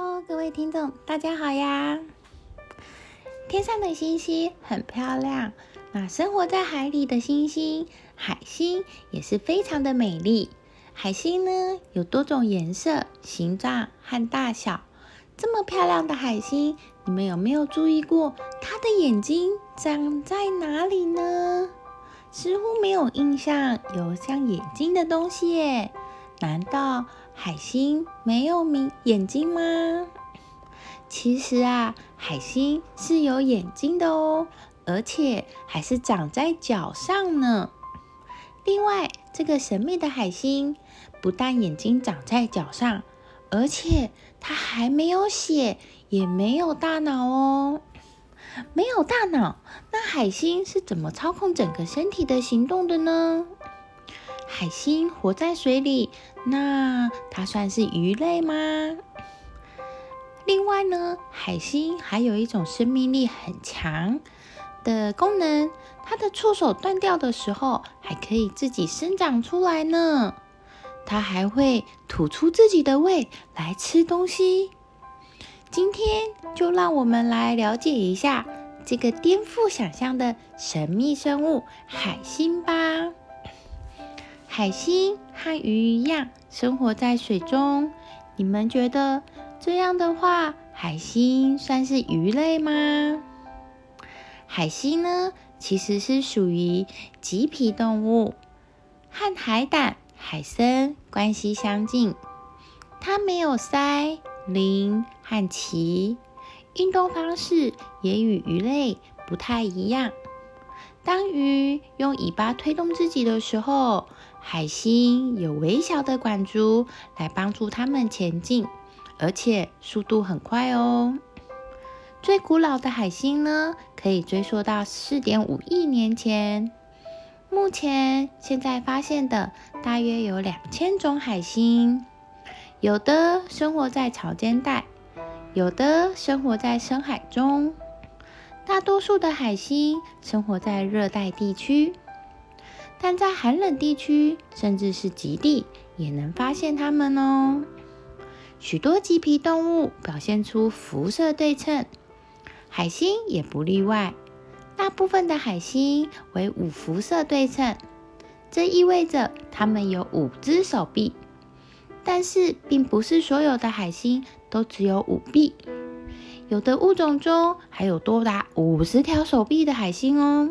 Hello，各位听众，大家好呀！天上的星星很漂亮，那生活在海里的星星，海星也是非常的美丽。海星呢有多种颜色、形状和大小。这么漂亮的海星，你们有没有注意过它的眼睛长在哪里呢？似乎没有印象有像眼睛的东西耶。难道海星没有明眼睛吗？其实啊，海星是有眼睛的哦，而且还是长在脚上呢。另外，这个神秘的海星不但眼睛长在脚上，而且它还没有血，也没有大脑哦。没有大脑，那海星是怎么操控整个身体的行动的呢？海星活在水里，那它算是鱼类吗？另外呢，海星还有一种生命力很强的功能，它的触手断掉的时候，还可以自己生长出来呢。它还会吐出自己的胃来吃东西。今天就让我们来了解一下这个颠覆想象的神秘生物——海星吧。海星和鱼一样生活在水中，你们觉得这样的话，海星算是鱼类吗？海星呢，其实是属于棘皮动物，和海胆、海参关系相近。它没有鳃、鳞和鳍，运动方式也与鱼类不太一样。当鱼用尾巴推动自己的时候，海星有微小的管足来帮助它们前进，而且速度很快哦。最古老的海星呢，可以追溯到四点五亿年前。目前现在发现的大约有两千种海星，有的生活在潮间带，有的生活在深海中。大多数的海星生活在热带地区。但在寒冷地区，甚至是极地，也能发现它们哦。许多棘皮动物表现出辐射对称，海星也不例外。大部分的海星为五辐射对称，这意味着它们有五只手臂。但是，并不是所有的海星都只有五臂，有的物种中还有多达五十条手臂的海星哦。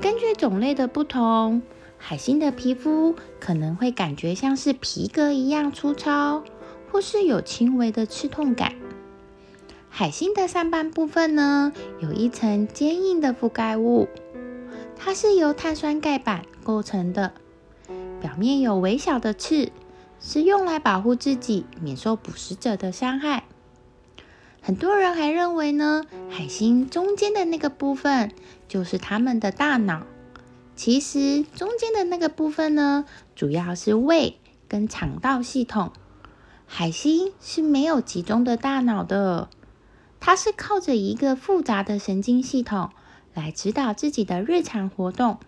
根据种类的不同，海星的皮肤可能会感觉像是皮革一样粗糙，或是有轻微的刺痛感。海星的上半部分呢，有一层坚硬的覆盖物，它是由碳酸钙板构成的，表面有微小的刺，是用来保护自己免受捕食者的伤害。很多人还认为呢，海星中间的那个部分就是它们的大脑。其实中间的那个部分呢，主要是胃跟肠道系统。海星是没有集中的大脑的，它是靠着一个复杂的神经系统来指导自己的日常活动。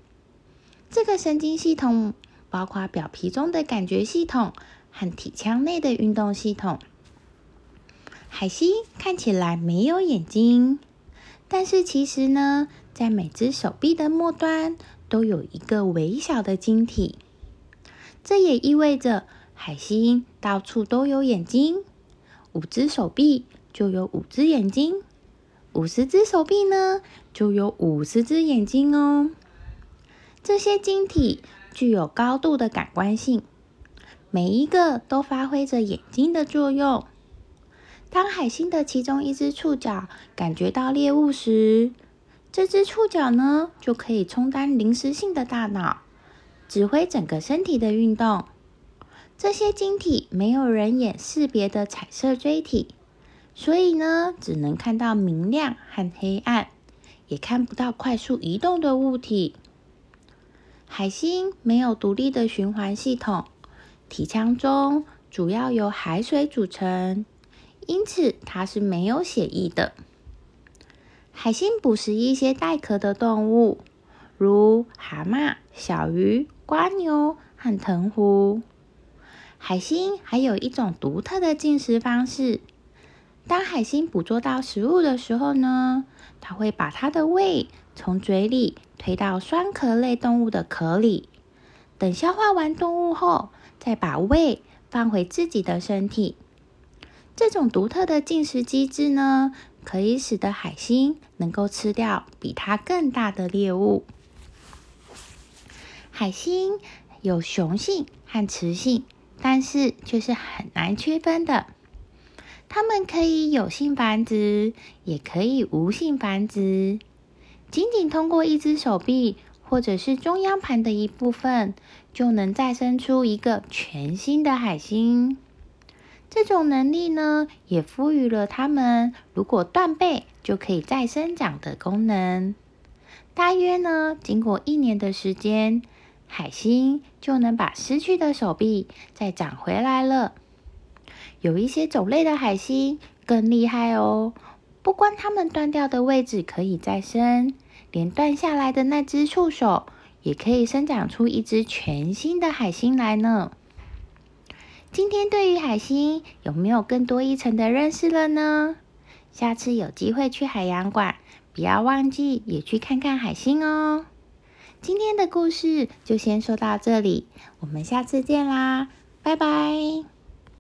这个神经系统包括表皮中的感觉系统和体腔内的运动系统。海星看起来没有眼睛，但是其实呢，在每只手臂的末端都有一个微小的晶体。这也意味着海星到处都有眼睛。五只手臂就有五只眼睛，五十只手臂呢就有五十只眼睛哦。这些晶体具有高度的感官性，每一个都发挥着眼睛的作用。当海星的其中一只触角感觉到猎物时，这只触角呢就可以充当临时性的大脑，指挥整个身体的运动。这些晶体没有人眼识别的彩色锥体，所以呢只能看到明亮和黑暗，也看不到快速移动的物体。海星没有独立的循环系统，体腔中主要由海水组成。因此，它是没有血液的。海星捕食一些带壳的动物，如蛤蟆、小鱼、瓜牛和藤壶。海星还有一种独特的进食方式。当海星捕捉到食物的时候呢，它会把它的胃从嘴里推到酸壳类动物的壳里，等消化完动物后，再把胃放回自己的身体。这种独特的进食机制呢，可以使得海星能够吃掉比它更大的猎物。海星有雄性和雌性，但是却是很难区分的。它们可以有性繁殖，也可以无性繁殖。仅仅通过一只手臂或者是中央盘的一部分，就能再生出一个全新的海星。这种能力呢，也赋予了它们如果断背就可以再生长的功能。大约呢，经过一年的时间，海星就能把失去的手臂再长回来了。有一些种类的海星更厉害哦，不光它们断掉的位置可以再生，连断下来的那只触手也可以生长出一只全新的海星来呢。今天对于海星有没有更多一层的认识了呢？下次有机会去海洋馆，不要忘记也去看看海星哦。今天的故事就先说到这里，我们下次见啦，拜拜。